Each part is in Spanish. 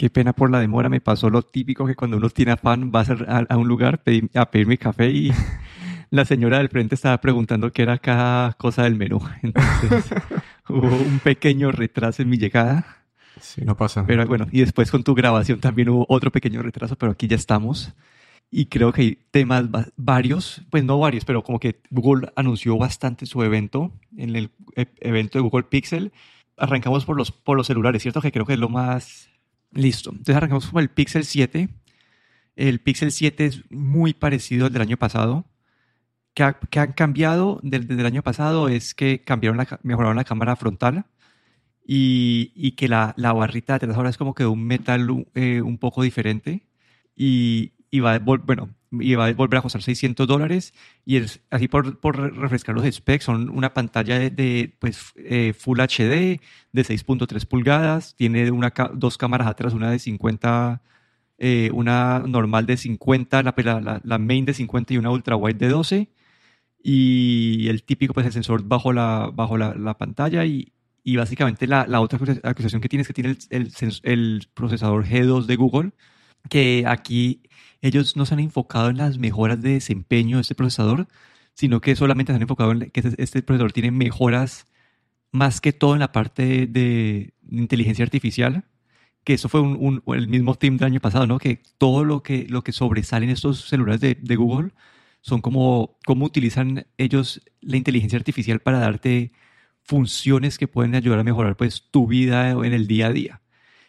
Qué pena por la demora. Me pasó lo típico que cuando uno tiene afán va a, a un lugar a pedir mi café y la señora del frente estaba preguntando qué era cada cosa del menú. Entonces hubo un pequeño retraso en mi llegada. Sí, no pasa. Pero bueno, y después con tu grabación también hubo otro pequeño retraso, pero aquí ya estamos. Y creo que hay temas varios, pues no varios, pero como que Google anunció bastante su evento, en el e, evento de Google Pixel. Arrancamos por los, por los celulares, ¿cierto? Que creo que es lo más listo. Entonces arrancamos con el Pixel 7. El Pixel 7 es muy parecido al del año pasado. Que, ha, que han cambiado desde el año pasado es que cambiaron la, mejoraron la cámara frontal y, y que la, la, barrita de atrás ahora es como que un metal eh, un poco diferente. Y, y va, bueno, y va a volver a costar 600 dólares. Y es, así por, por, refrescar los specs son una pantalla de, pues, eh, Full HD de 6.3 pulgadas, tiene una, dos cámaras atrás, una de 50, eh, una normal de 50, la, la, la, main de 50 y una ultra wide de 12 y el típico pues el sensor bajo la, bajo la pantalla y, y básicamente la, la, otra acusación que tiene es que tiene el, el, el procesador G2 de Google que aquí ellos no se han enfocado en las mejoras de desempeño de este procesador, sino que solamente se han enfocado en que este, este procesador tiene mejoras más que todo en la parte de, inteligencia artificial, que eso fue un, el mismo team del año pasado, ¿no? Que todo lo que, lo que sobresale en estos celulares de, de Google son como cómo utilizan ellos la inteligencia artificial para darte funciones que pueden ayudar a mejorar pues tu vida en el día a día.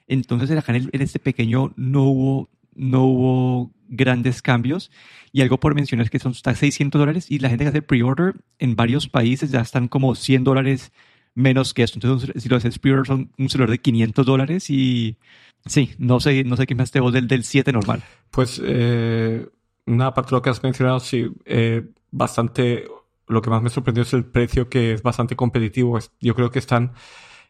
Entonces acá en, en este pequeño no hubo, no hubo grandes cambios. Y algo por mencionar es que son hasta 600 dólares y la gente que hace pre-order en varios países ya están como 100 dólares menos que esto. Entonces, si lo haces pre-order son un celular de 500 dólares y sí, no sé, no sé qué más te vos del, del 7 normal. Pues, eh, nada, aparte de lo que has mencionado, sí, eh, bastante, lo que más me sorprendió es el precio que es bastante competitivo. Yo creo que están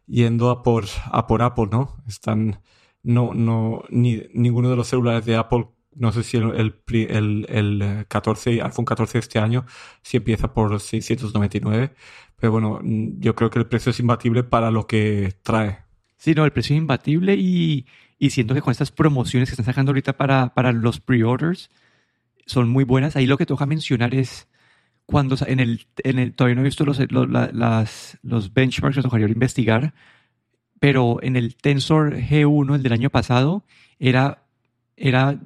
yendo a por, a por Apple, ¿no? Están, no, no, ni, ninguno de los celulares de Apple no sé si el, el, el, 14, iPhone 14 de este año, si empieza por 699. Pero bueno, yo creo que el precio es imbatible para lo que trae. Sí, no, el precio es imbatible y, y siento que con estas promociones que están sacando ahorita para, para los pre-orders son muy buenas. Ahí lo que toca mencionar es cuando en el, el todavía no he visto los, los, las, los benchmarks, tocaría investigar, pero en el Tensor G1, el del año pasado, era, era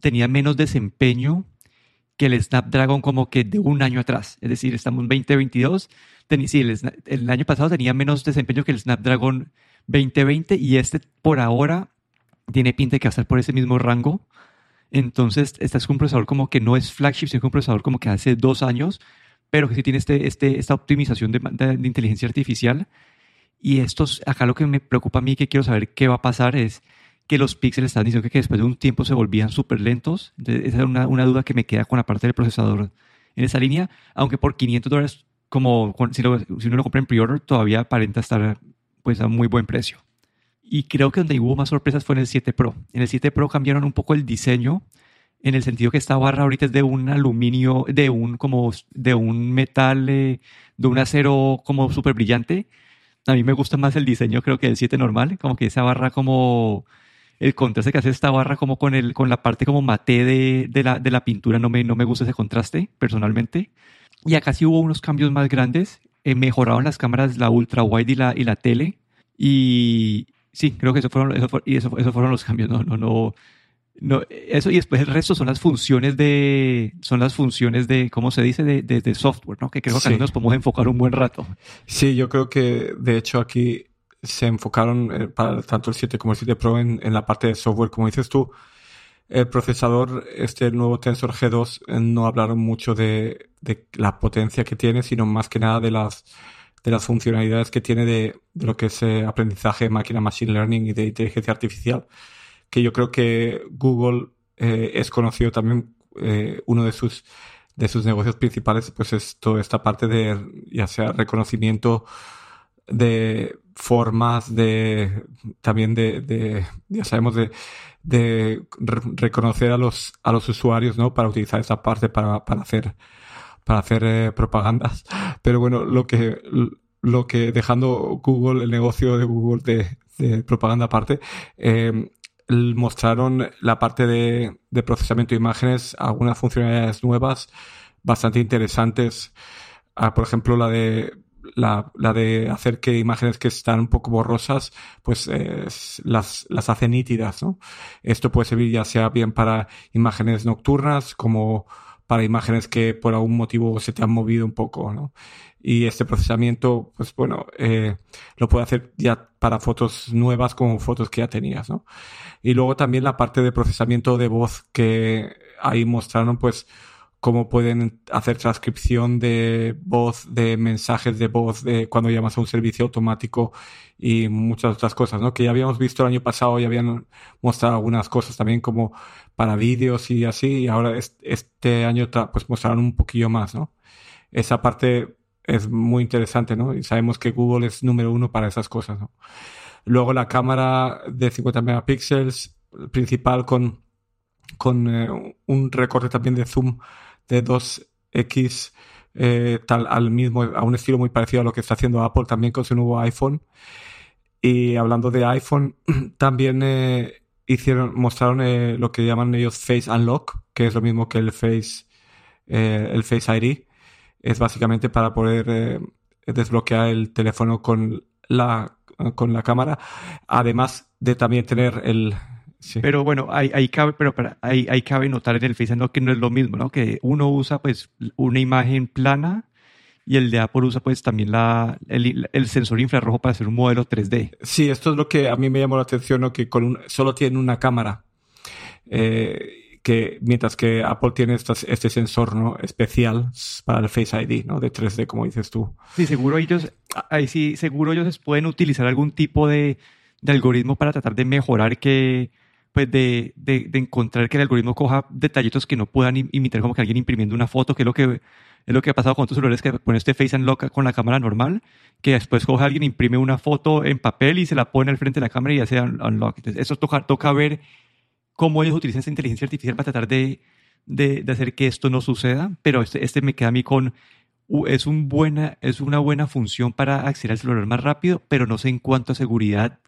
tenía menos desempeño que el Snapdragon como que de un año atrás. Es decir, estamos en 2022. sí, el, año pasado tenía menos desempeño que el Snapdragon 2020 y este por ahora tiene pinta de que va a estar por ese mismo rango. Entonces, este es un procesador como que no es flagship, sino un procesador como que hace dos años, pero que sí tiene este, este, esta optimización de, de inteligencia artificial. Y estos, acá lo que me preocupa a mí, que quiero saber qué va a pasar, es que los píxeles están diciendo que después de un tiempo se volvían súper lentos. esa es una, una, duda que me queda con la parte del procesador en esa línea, aunque por 500 dólares, como si, si uno lo compra en pre-order, todavía aparenta estar pues a muy buen precio. Y creo que donde hubo más sorpresas fue en el 7 Pro. En el 7 Pro cambiaron un poco el diseño, en el sentido que esta barra ahorita es de un aluminio, de un como de un metal, eh, de un acero como súper brillante. A mí me gusta más el diseño, creo que el 7 normal, como que esa barra como el contraste que hace esta barra como con, el, con la parte como mate de, de, la, de la pintura, no me, no me gusta ese contraste personalmente. Y acá sí hubo unos cambios más grandes, eh, mejoraron las cámaras, la ultra wide y la, y la tele. Y sí, creo que eso fueron, eso, y eso, eso fueron los cambios, no, no, no. No, eso y después el resto son las funciones de son las funciones de cómo se dice de, de, software no que creo que nos podemos enfocar un buen rato sí yo creo que de hecho aquí se enfocaron eh, para tanto el 7 como el 7 Pro en, en, la parte de software. Como dices tú, el procesador, este nuevo Tensor G2, eh, no hablaron mucho de, de, la potencia que tiene, sino más que nada de las, de las funcionalidades que tiene de, de lo que es eh, aprendizaje, máquina, machine learning y de inteligencia artificial. Que yo creo que Google eh, es conocido también, eh, uno de sus, de sus negocios principales, pues es toda esta parte de, ya sea reconocimiento de formas de también de, de ya sabemos de, de reconocer a los a los usuarios no para utilizar esa parte para, para hacer para hacer eh, propagandas pero bueno lo que lo que dejando Google el negocio de Google de, de propaganda aparte eh, mostraron la parte de, de procesamiento de imágenes, algunas funcionalidades nuevas bastante interesantes. Ah, por ejemplo, la de la, la, de hacer que imágenes que están un poco borrosas, pues eh, las, las hace nítidas, ¿no? Esto puede servir ya sea bien para imágenes nocturnas como para imágenes que por algún motivo se te han movido un poco, ¿no? Y este procesamiento, pues bueno, eh, lo puede hacer ya para fotos nuevas como fotos que ya tenías, ¿no? Y luego también la parte de procesamiento de voz que ahí mostraron, pues, cómo pueden hacer transcripción de voz, de mensajes de voz, de cuando llamas a un servicio automático y muchas otras cosas, ¿no? Que ya habíamos visto el año pasado y habían mostrado algunas cosas también como para vídeos y así, y ahora este año pues mostraron un poquillo más, ¿no? Esa parte es muy interesante, ¿no? Y sabemos que Google es número uno para esas cosas, ¿no? Luego la cámara de 50 megapíxeles principal con, con eh, un recorte también de zoom de 2X eh, tal, al mismo, a un estilo muy parecido a lo que está haciendo Apple también con su nuevo iPhone. Y hablando de iPhone, también eh, hicieron, mostraron eh, lo que llaman ellos Face Unlock, que es lo mismo que el Face, el Face ID. Es básicamente para poder desbloquear el teléfono con la, con la cámara. Además de también tener el, pero bueno, ahí, cabe, pero para, ahí, cabe notar en el Face que no es lo mismo, ¿no? Que uno usa pues una imagen plana y el de Apple usa pues también la, el, sensor infrarrojo para hacer un modelo 3D. Sí, esto es lo que a mí me llamó la atención, ¿no? Que con solo tiene una cámara. Eh, que mientras que Apple tiene este sensor ¿no? especial para el Face ID, ¿no? De 3D, como dices tú. Sí, seguro ellos, ahí sí, seguro ellos pueden utilizar algún tipo de, de algoritmo para tratar de mejorar que, pues de, de, de, encontrar que el algoritmo coja detallitos que no puedan imitar como que alguien imprimiendo una foto, que es lo que es lo que ha pasado con otros celulares que ponen este Face Unlock con la cámara normal, que después coge alguien, imprime una foto en papel y se la pone al frente de la cámara y hace unlock. Entonces, eso toca, toca ver cómo ellos utilizan esa inteligencia artificial para tratar de, de, de hacer que esto no suceda, pero este, este me queda a mí con es, un buena, es una buena función para acceder al celular más rápido, pero no sé en cuanto a seguridad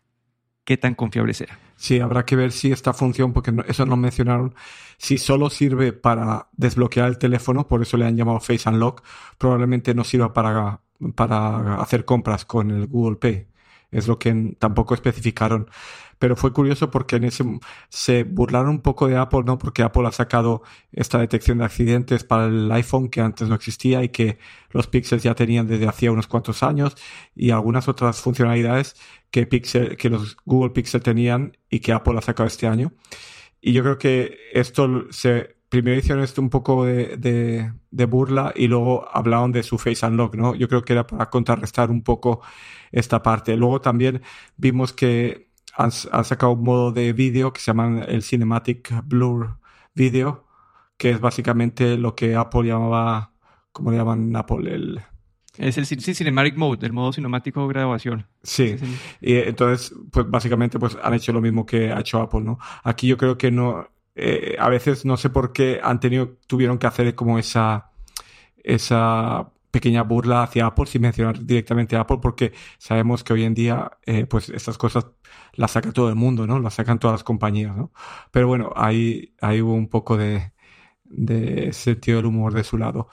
qué tan confiable será. Sí, habrá que ver si esta función, porque eso no mencionaron, si solo sirve para desbloquear el teléfono, por eso le han llamado Face Unlock, probablemente no sirva para, para hacer compras con el Google Pay. Es lo que tampoco especificaron pero fue curioso porque en ese se burlaron un poco de Apple, ¿no? Porque Apple ha sacado esta detección de accidentes para el iPhone que antes no existía y que los Pixels ya tenían desde hacía unos cuantos años y algunas otras funcionalidades que Pixel, que los Google Pixel tenían y que Apple ha sacado este año. Y yo creo que esto se primero hicieron esto un poco de, de, de, burla y luego hablaron de su Face Unlock, ¿no? Yo creo que era para contrarrestar un poco esta parte. Luego también vimos que han, sacado un modo de vídeo que se llama el Cinematic Blur Video, que es básicamente lo que Apple llamaba, ¿cómo le llaman Apple? El, es el Cinematic Mode, el modo cinemático de grabación. Sí. Y entonces, pues básicamente pues han hecho lo mismo que ha hecho Apple, ¿no? Aquí yo creo que no, eh, a veces no sé por qué han tenido, tuvieron que hacer como esa, esa pequeña burla hacia Apple sin mencionar directamente a Apple porque sabemos que hoy en día eh, pues estas cosas las saca todo el mundo, ¿no? Las sacan todas las compañías, ¿no? Pero bueno, ahí, ahí hubo un poco de, de sentido del humor de su lado.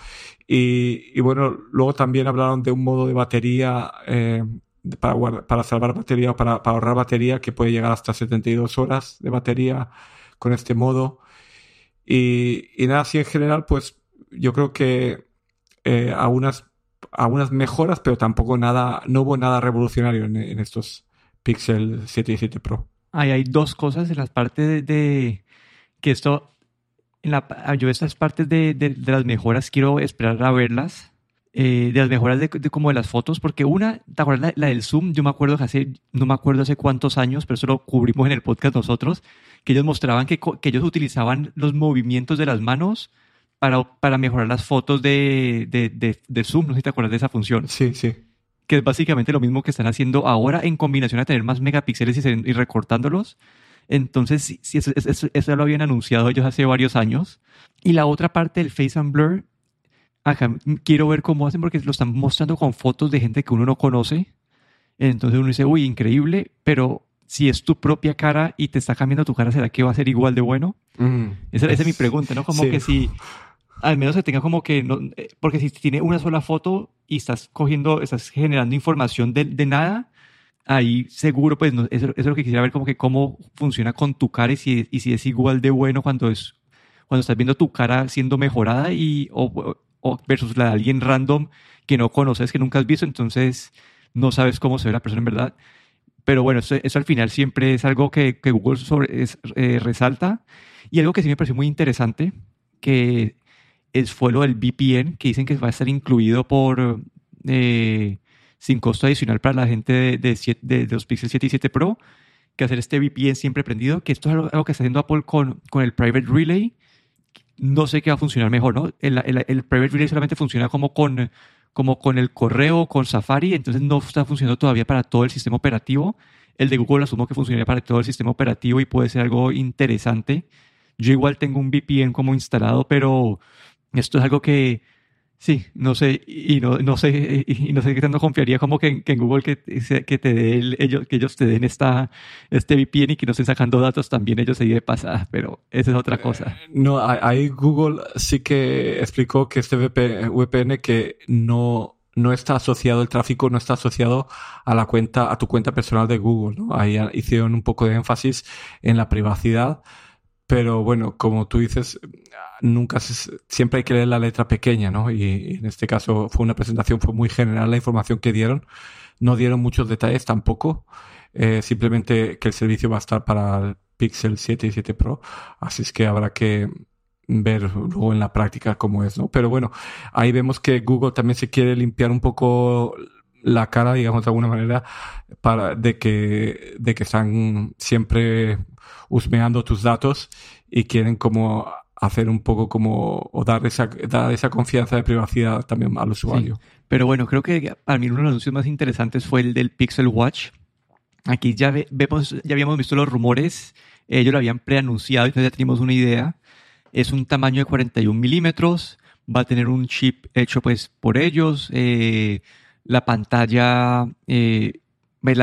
Y, y bueno, luego también hablaron de un modo de batería eh, para, para salvar batería o para, para ahorrar batería que puede llegar hasta 72 horas de batería con este modo. Y, y nada, así en general, pues yo creo que eh, algunas mejoras, pero tampoco nada, no hubo nada revolucionario en, estos Pixel 7 y 7 Pro. Ahí hay dos cosas en las partes de, que esto, en la, yo estas partes de, de, las mejoras quiero esperar a verlas. Eh, de las mejoras de, como de las fotos, porque una, ¿te acuerdas la, del zoom? Yo me acuerdo que hace, no me acuerdo hace cuántos años, pero eso lo cubrimos en el podcast nosotros, que ellos mostraban que, que ellos utilizaban los movimientos de las manos para, para mejorar las fotos de, de, de, Zoom. No sé si te acuerdas de esa función. Sí, sí. Que es básicamente lo mismo que están haciendo ahora en combinación a tener más megapíxeles y, recortándolos. Entonces, sí, eso, eso, lo habían anunciado ellos hace varios años. Y la otra parte del Face and Blur, acá quiero ver cómo hacen porque lo están mostrando con fotos de gente que uno no conoce. Entonces uno dice, uy, increíble, pero si es tu propia cara y te está cambiando tu cara, ¿será que va a ser igual de bueno? Mm. Esa, esa es mi pregunta, ¿no? Como Sí. que si, al menos que tenga como que, no, eh, porque si tiene una sola foto y estás cogiendo, estás generando información de, de nada, ahí seguro, pues, no, eso, eso es lo que quisiera ver, como que cómo funciona con tu cara y si, y si es igual de bueno cuando es, cuando estás viendo tu cara siendo mejorada y, o, o versus la de alguien random que no conoces, que nunca has visto, entonces no sabes cómo se ve la persona en verdad. Pero bueno, eso, eso al final siempre es algo que, que Google sobre, es- eh, resalta. Y algo que sí me pareció muy interesante, que es, fue lo del VPN, que dicen que va a estar incluido por eh, sin costo adicional para la gente de, de, siete- de- de los Pixel 7 y 7 Pro, que hacer este VPN siempre prendido, que esto es algo, algo que está haciendo Apple con, con el Private Relay. No sé qué va a funcionar mejor, ¿no? El, el- el Private Relay solamente funciona como con, como con el correo, con Safari, entonces no está funcionando todavía para todo el sistema operativo. El de Google asumo que funcionaría para todo el sistema operativo y puede ser algo interesante. Yo igual tengo un VPN como instalado, pero esto es algo que sí, no sé, y no, no sé, y no sé qué tanto confiaría como que, en- que en Google que, que te dé el- ellos, que ellos te den esta, este VPN y que no estén sacando datos también ellos ahí de pasada, pero esa es otra cosa. No, ahí Google sí que explicó que este VP VPN que no, no está asociado, el tráfico no está asociado a la cuenta, a tu cuenta personal de Google, ¿no? Ahí hicieron un poco de énfasis en la privacidad, pero bueno, como tú dices, nunca se- siempre hay que leer la letra pequeña, ¿no? Y, en este caso fue una presentación, fue muy general la información que dieron, no dieron muchos detalles tampoco, eh, simplemente que el servicio va a estar para el Pixel 7 y 7 Pro, así es que habrá que ver luego en la práctica cómo es, ¿no? Pero bueno, ahí vemos que Google también se quiere limpiar un poco la cara, digamos de alguna manera, para de que de que están siempre husmeando tus datos y quieren como hacer un poco como o dar esa dar esa confianza de privacidad también al usuario. Pero bueno, creo que para mí uno de los anuncios más interesantes fue el del Pixel Watch. Aquí ya ve- vemos, ya habíamos visto los rumores, ellos lo habían preanunciado, entonces ya teníamos una idea. Es un tamaño de 41 milímetros, va a tener un chip hecho pues por ellos, eh, la pantalla, eh,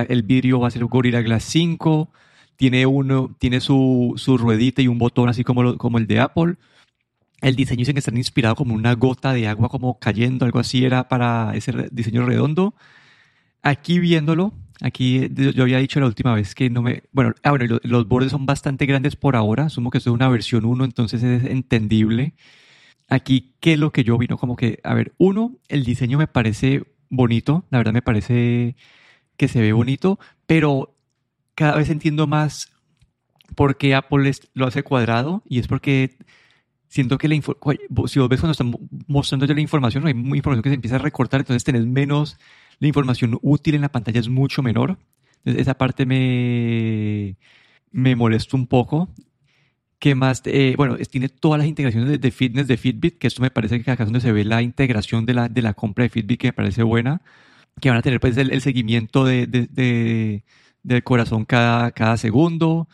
el vidrio va a ser Gorilla Glass 5, tiene uno, tiene su, su ruedita y un botón así como, lo- como el de Apple. El diseño dicen que está inspirado como una gota de agua como cayendo, algo así era para ese diseño redondo. Aquí viéndolo, aquí yo había dicho la última vez que no me... Bueno, ah, los bordes son bastante grandes por ahora, asumo que esto es una versión 1, entonces es entendible. Aquí, ¿qué es lo que yo vino? Como que, a ver, uno, el diseño me parece bonito, la verdad me parece que se ve bonito, pero cada vez entiendo más por qué Apple lo hace cuadrado y es porque siento que la si vos ves cuando están mo- mostrando ya la información, hay mu- información que se empieza a recortar, entonces tenés menos, la información útil en la pantalla es mucho menor. Entonces, esa parte me, me molesta un poco. ¿Qué más? Eh, bueno, tiene todas las integraciones de, de fitness de Fitbit, que esto me parece que acá es donde se ve la integración de la, de la compra de Fitbit, que me parece buena. Que van a tener pues el, seguimiento de, de- de- del corazón cada, cada segundo.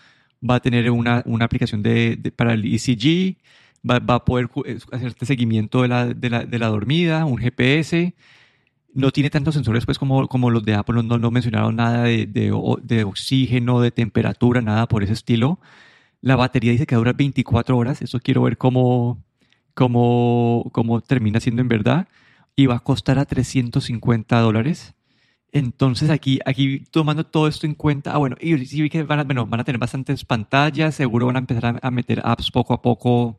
Va a tener una, una aplicación de, para el ECG. Va, va a poder eh, hacerte seguimiento de la, de la, de la dormida, un GPS. No tiene tantos sensores pues como, como los de Apple, no, no, mencionaron nada de, de, de oxígeno, de temperatura, nada por ese estilo. La batería dice que dura 24 horas, eso quiero ver cómo, cómo, cómo termina siendo en verdad. Y va a costar a 350 dólares. Entonces aquí, aquí tomando todo esto en cuenta, ah bueno, y sí vi que van a, bueno, van a tener bastantes pantallas, seguro van a empezar a, meter apps poco a poco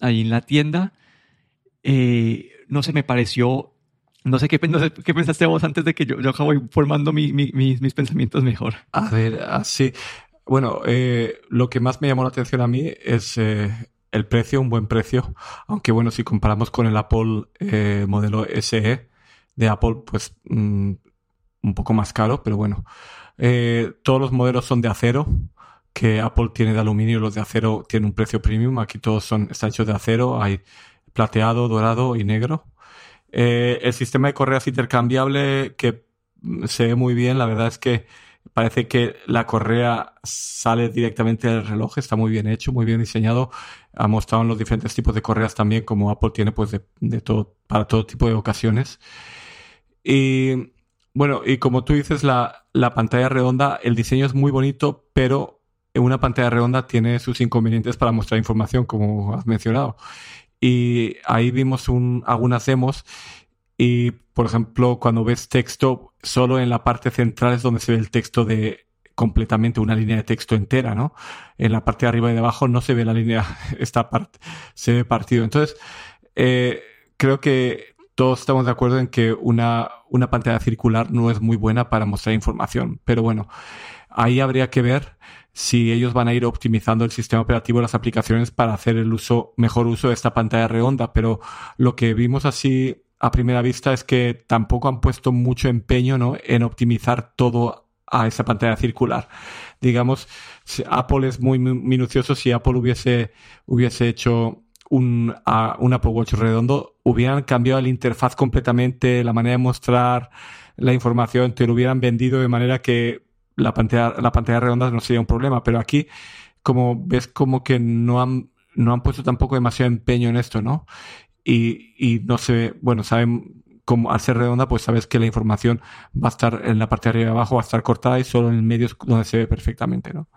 ahí en la tienda. Eh, no sé, me pareció, no sé qué, no sé qué pensaste vos antes de que yo, yo acabo formando mi- mi- mis, mis pensamientos mejor. A ver, así. Bueno, eh, lo que más me llamó la atención a mí es eh, el precio, un buen precio. Aunque bueno, si comparamos con el Apple eh, modelo SE de Apple, pues mm, un poco más caro, pero bueno. Eh, todos los modelos son de acero, que Apple tiene de aluminio, los de acero tienen un precio premium. Aquí todos son, están hechos de acero, hay plateado, dorado y negro. Eh, el sistema de correas intercambiable que mm, se ve muy bien, la verdad es que parece que la correa sale directamente del reloj, está muy bien hecho, muy bien diseñado. Ha mostrado en los diferentes tipos de correas también, como Apple tiene pues de, de todo, para todo tipo de ocasiones. Y Bueno, y como tú dices, la, la pantalla redonda, el diseño es muy bonito, pero una pantalla redonda tiene sus inconvenientes para mostrar información, como has mencionado. Y ahí vimos un, algunas demos y, por ejemplo, cuando ves texto, solo en la parte central es donde se ve el texto de completamente una línea de texto entera, ¿no? En la parte de arriba y de abajo no se ve la línea, esta parte se ve partido. Entonces, eh, creo que todos estamos de acuerdo en que una, una pantalla circular no es muy buena para mostrar información. Pero bueno, ahí habría que ver si ellos van a ir optimizando el sistema operativo de las aplicaciones para hacer el uso, mejor uso de esta pantalla redonda. Pero lo que vimos así a primera vista es que tampoco han puesto mucho empeño ¿no? en optimizar todo a esa pantalla circular. Digamos, Apple es muy minucioso. Si Apple hubiese, hubiese hecho un, un Apple Watch redondo, hubieran cambiado la interfaz completamente, la manera de mostrar la información, te lo hubieran vendido de manera que la pantalla, la pantalla redonda no sería un problema. Pero aquí, como ves, como que no han, no han puesto tampoco demasiado empeño en esto, ¿no? Y, y no sé, bueno, saben, como al ser redonda, pues sabes que la información va a estar en la parte de arriba y abajo, va a estar cortada y solo en el medio es donde se ve perfectamente, ¿no?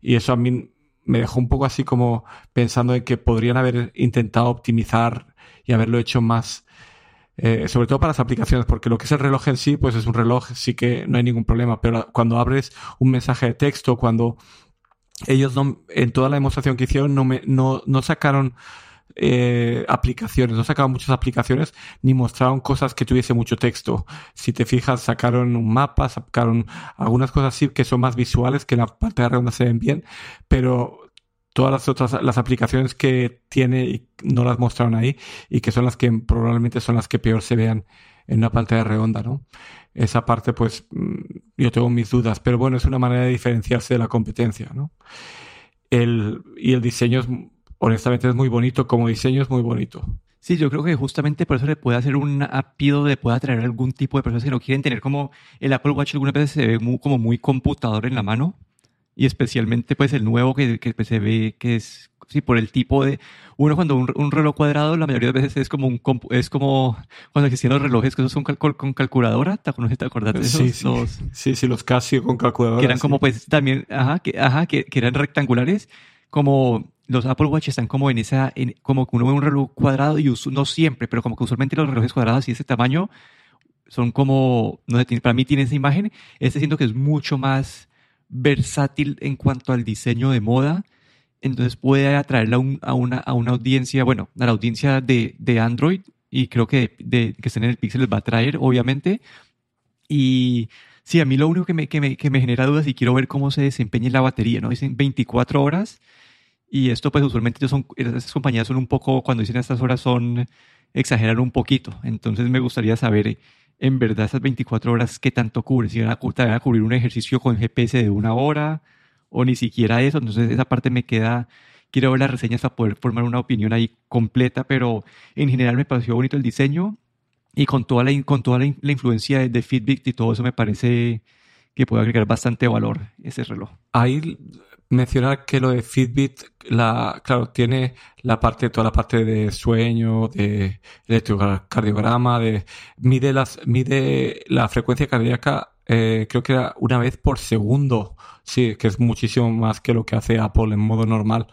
Y eso a mí me dejó un poco así como pensando en que podrían haber intentado optimizar y haberlo hecho más, eh, sobre todo para las aplicaciones, porque lo que es el reloj en sí, pues es un reloj, sí que no hay ningún problema, pero cuando abres un mensaje de texto, cuando ellos no, en toda la demostración que hicieron, no, me, no, no sacaron eh, aplicaciones, no sacaron muchas aplicaciones ni mostraron cosas que tuviese mucho texto. Si te fijas, sacaron un mapa, sacaron algunas cosas así que son más visuales, que en la pantalla redonda se ven bien, pero todas las otras las aplicaciones que tiene no las mostraron ahí y que son las que probablemente son las que peor se vean en una pantalla redonda, ¿no? Esa parte, pues, mm, yo tengo mis dudas, pero bueno, es una manera de diferenciarse de la competencia, ¿no? El, y el diseño es honestamente es muy bonito, como diseño es muy bonito. Sí, yo creo que justamente por eso le puede hacer un apido de puede atraer algún tipo de personas que no quieren tener como el Apple Watch algunas veces se ve como muy computador en la mano y especialmente pues el nuevo que, que pues, se ve que es sí por el tipo de uno cuando un, reloj cuadrado la mayoría de veces es como un es como cuando existían los relojes que son con calculadora ¿te, ¿te acuerdas de esos? Sí, sí, los, sí, sí los Casio con calculadora que eran como pues también ajá que, ajá que, que eran rectangulares como los Apple Watch están como en esa, en, como que uno ve un reloj cuadrado y no siempre, pero como que usualmente los relojes cuadrados y ese tamaño son como, no sé, para mí tiene esa imagen, este siento que es mucho más versátil en cuanto al diseño de moda, entonces puede atraerla a, una, a una audiencia, bueno, a la audiencia de, de Android y creo que de, que estén en el Pixel les va a atraer, obviamente, y sí, a mí lo único que me, que me, que me genera dudas y quiero ver cómo se desempeña la batería, ¿no? Dicen 24 horas, y esto, pues usualmente son, esas compañías son un poco, cuando dicen estas horas, son exagerar un poquito. Entonces me gustaría saber, en verdad, esas 24 horas, qué tanto cubre. Si van a, van a cubrir un ejercicio con GPS de una hora o ni siquiera eso. Entonces esa parte me queda, quiero ver las reseñas para poder formar una opinión ahí completa, pero en general me pareció bonito el diseño y con toda la, con toda la, influencia de, de Fitbit y todo eso me parece que puede agregar bastante valor ese reloj. Ahí mencionar que lo de Fitbit, la, claro, tiene la parte, toda la parte de sueño, de electrocardiograma, de, mide las, mide la frecuencia cardíaca, eh, creo que era una vez por segundo. Sí, que es muchísimo más que lo que hace Apple en modo normal.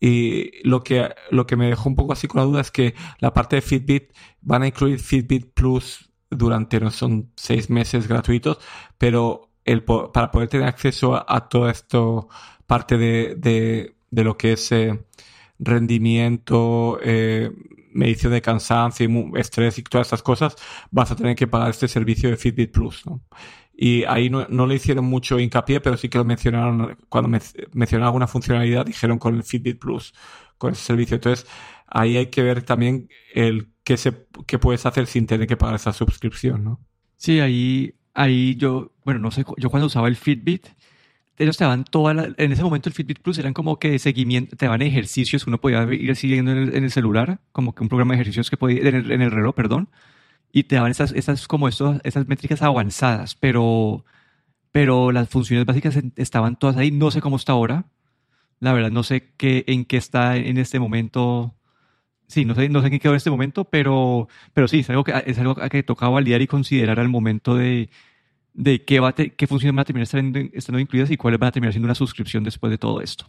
Y lo que, lo que me dejó un poco así con la duda es que la parte de Fitbit van a incluir Fitbit Plus durante, no son seis meses gratuitos, pero el, para poder tener acceso a, a todo esto, parte de, de, de lo que es eh, rendimiento, eh, medición de cansancio, estrés y todas estas cosas, vas a tener que pagar este servicio de Fitbit Plus. ¿no? Y ahí no, no, le hicieron mucho hincapié, pero sí que lo mencionaron, cuando me, mencionaron alguna funcionalidad, dijeron con el Fitbit Plus, con ese servicio. Entonces, ahí hay que ver también el qué, se, qué puedes hacer sin tener que pagar esa suscripción, ¿no? Sí, ahí, ahí yo, bueno, no sé, yo cuando usaba el Fitbit, ellos te daban toda la, en ese momento el Fitbit Plus eran como que seguimiento, te daban ejercicios uno podía ir siguiendo en el, celular, como que un programa de ejercicios que podía, en el, en el reloj, perdón, y te daban esas, esas como estos, esas métricas avanzadas, pero, pero las funciones básicas estaban todas ahí, no sé cómo está ahora, la verdad no sé qué, en qué está en este momento. Sí, no sé, no sé qué quedó en este momento, pero, pero sí, es algo que, es algo que tocaba validar y considerar al momento de, de qué, va qué funciones van a terminar estando, estando, incluidas y cuáles van a terminar siendo una suscripción después de todo esto.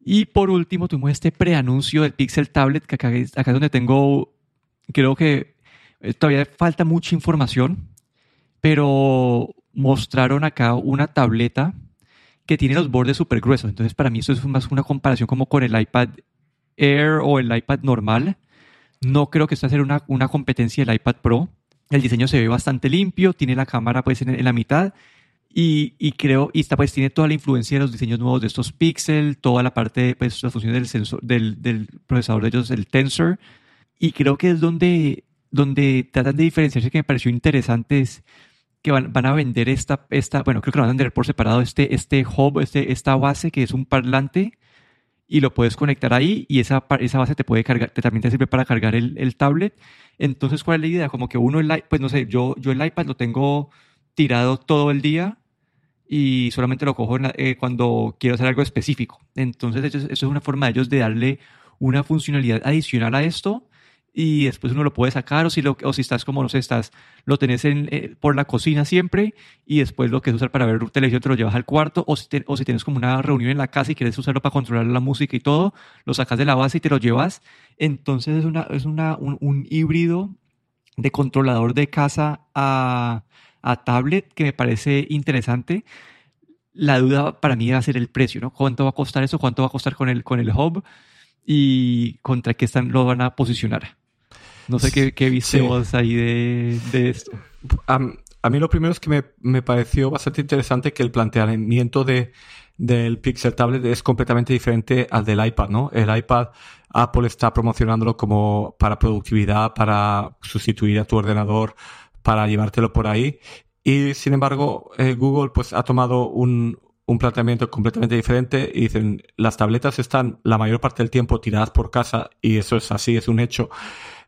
Y por último, tuvimos este preanuncio del Pixel Tablet, que acá, acá es donde tengo, creo que eh, todavía falta mucha información, pero mostraron acá una tableta que tiene los bordes súper gruesos. Entonces, para mí eso es más una comparación como con el iPad Air o el iPad normal. No creo que esto sea una, una competencia del iPad Pro. El diseño se ve bastante limpio, tiene la cámara pues en, la mitad y, y, creo, y está, pues tiene toda la influencia de los diseños nuevos de estos Pixel, toda la parte, pues la función del sensor, del, del procesador de ellos, el Tensor. Y creo que es donde, donde tratan de diferenciarse que me pareció interesante es que van, van, a vender esta, esta, bueno, creo que lo van a vender por separado, este, este hub, este, esta base que es un parlante y lo puedes conectar ahí y esa, esa base te puede cargar, te, también te sirve para cargar el, el, tablet. Entonces, ¿cuál es la idea? Como que uno, el, pues no sé, yo, yo el iPad lo tengo tirado todo el día y solamente lo cojo eh, cuando quiero hacer algo específico. Entonces, eso, eso, es una forma de ellos de darle una funcionalidad adicional a esto y después uno lo puede sacar o si, lo, o si estás como, no sé, estás, lo tenés en, eh, por la cocina siempre y después lo que es usar para ver televisión te lo llevas al cuarto o si, o si tienes como una reunión en la casa y quieres usarlo para controlar la música y todo, lo sacas de la base y te lo llevas. Entonces es, una, es una, un, híbrido de controlador de casa a, a tablet que me parece interesante la duda para mí va a ser el precio, ¿no? ¿Cuánto va a costar eso? ¿Cuánto va a costar con el, con el hub? ¿Y contra qué están, lo van a posicionar? No sé qué, qué viste vos ahí de, de esto. A, a, mí lo primero es que me, me, pareció bastante interesante que el planteamiento de, del Pixel Tablet es completamente diferente al del iPad, ¿no? El iPad, Apple está promocionándolo como para productividad, para sustituir a tu ordenador, para llevártelo por ahí. Y sin embargo, eh, Google pues ha tomado un, un planteamiento completamente diferente y dicen, las tabletas están la mayor parte del tiempo tiradas por casa y eso es así, es un hecho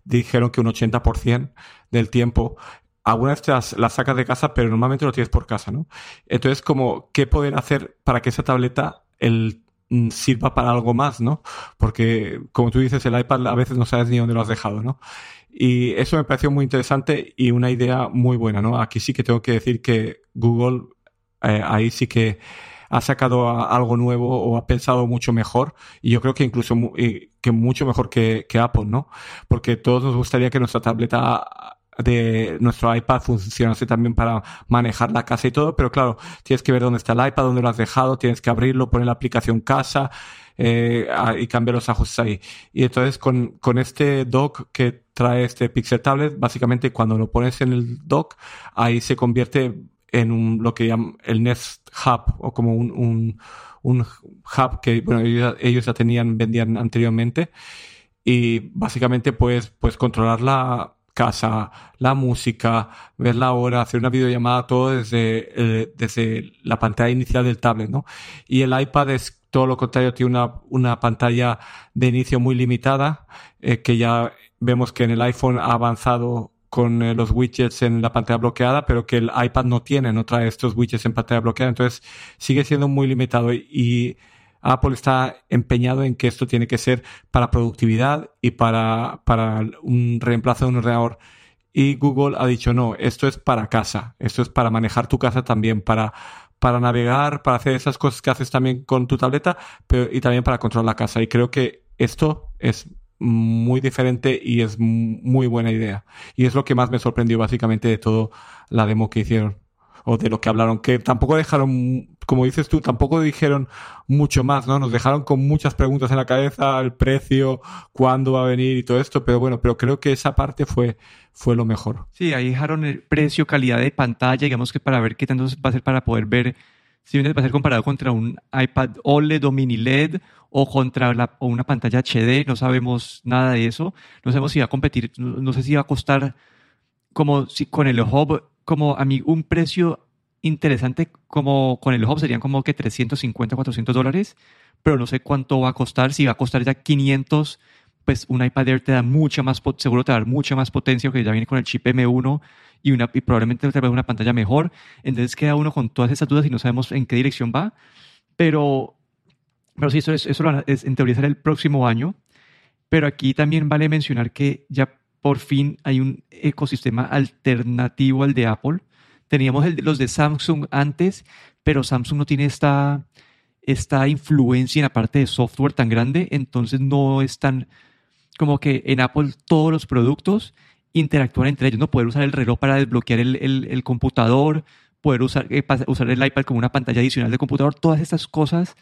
dijeron que un 80% del tiempo algunas te las, sacas de casa, pero normalmente lo tienes por casa, ¿no? Entonces, como, ¿qué poder hacer para que esa tableta el, mm, sirva para algo más, ¿no? Porque, como tú dices, el iPad a veces no sabes ni dónde lo has dejado, ¿no? Y eso me pareció muy interesante y una idea muy buena, ¿no? Aquí sí que tengo que decir que Google, eh, ahí sí que ha sacado algo nuevo o ha pensado mucho mejor y yo creo que incluso que mucho mejor que, que Apple, ¿no? Porque todos nos gustaría que nuestra tableta de nuestro iPad funcionase también para manejar la casa y todo, pero claro, tienes que ver dónde está el iPad, dónde lo has dejado, tienes que abrirlo, poner la aplicación casa eh, y cambiar los ajustes ahí. Y entonces con, con este dock que trae este Pixel Tablet, básicamente cuando lo pones en el dock, ahí se convierte en un, lo que llaman el Nest Hub o como un, un, un hub que bueno, ellos, ya tenían, vendían anteriormente y básicamente puedes, puedes controlar la casa, la música, ver la hora, hacer una videollamada, todo desde, eh, desde la pantalla inicial del tablet, ¿no? Y el iPad es todo lo contrario, tiene una, una pantalla de inicio muy limitada, eh, que ya vemos que en el iPhone ha avanzado con eh, los widgets en la pantalla bloqueada, pero que el iPad no tiene, no trae estos widgets en pantalla bloqueada. Entonces sigue siendo muy limitado y, Apple está empeñado en que esto tiene que ser para productividad y para, para un reemplazo de un ordenador. Y Google ha dicho, no, esto es para casa, esto es para manejar tu casa también, para, para navegar, para hacer esas cosas que haces también con tu tableta, pero, y también para controlar la casa. Y creo que esto es muy diferente y es muy buena idea. Y es lo que más me sorprendió básicamente de todo la demo que hicieron o de lo que hablaron, que tampoco dejaron, como dices tú, tampoco dijeron mucho más, ¿no? Nos dejaron con muchas preguntas en la cabeza, el precio, cuándo va a venir y todo esto, pero bueno, pero creo que esa parte fue, fue lo mejor. Sí, ahí dejaron el precio, calidad de pantalla, digamos que para ver qué tanto va a ser para poder ver si va a ser comparado contra un iPad OLED o mini LED o contra una pantalla HD, no sabemos nada de eso. No sabemos si va a competir, no, sé si va a costar como si con el Hub, como a mí un precio interesante como con el Hub serían como que 350, 400 dólares, pero no sé cuánto va a costar, si va a costar ya 500, pues un iPad Air te da mucha más, seguro te va a dar mucha más potencia, que ya viene con el chip M1 y, una, y probablemente te va a una pantalla mejor, entonces queda uno con todas esas dudas y no sabemos en qué dirección va, pero pero sí, eso, es, eso es, en teoría será el próximo año. Pero aquí también vale mencionar que ya por fin hay un ecosistema alternativo al de Apple. Teníamos los de Samsung antes, pero Samsung no tiene esta, esta influencia en la parte de software tan grande, entonces no es tan como que en Apple todos los productos interactúan entre ellos, ¿no? Poder usar el reloj para desbloquear el, el, computador, poder usar, eh, usar el iPad como una pantalla adicional de computador, todas estas cosas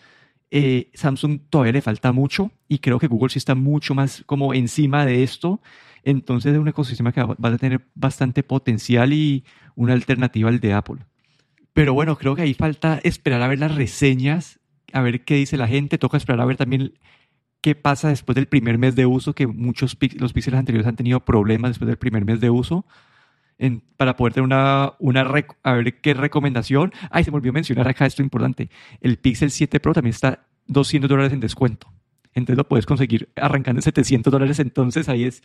eh, Samsung todavía le falta mucho y creo que Google sí está mucho más como encima de esto. Entonces es un ecosistema que va a tener bastante potencial y una alternativa al de Apple. Pero bueno, creo que ahí falta esperar a ver las reseñas, a ver qué dice la gente. Toca esperar a ver también qué pasa después del primer mes de uso, que muchos los píxeles anteriores han tenido problemas después del primer mes de uso. Para poder tener una, una a ver qué recomendación. Ay, se me olvidó mencionar acá esto importante. El Pixel 7 Pro también está 200 dólares en descuento. Entonces lo puedes conseguir arrancando en 700 dólares. Entonces ahí es,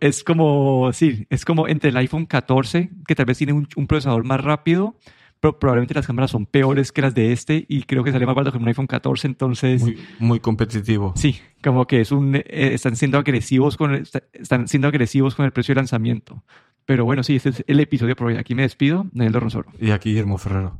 es como, sí, es como entre el iPhone 14, que tal vez tiene un, un procesador más rápido, pero probablemente las cámaras son peores que las de este y creo que sale más barato que un iPhone 14, entonces... Muy, muy competitivo. Sí, como que es un... Eh, están siendo agresivos con el, están siendo agresivos con el precio de lanzamiento. Pero bueno, sí, este es el episodio por hoy. Aquí me despido, Daniel Ronsoro. Y aquí Guillermo Ferrero.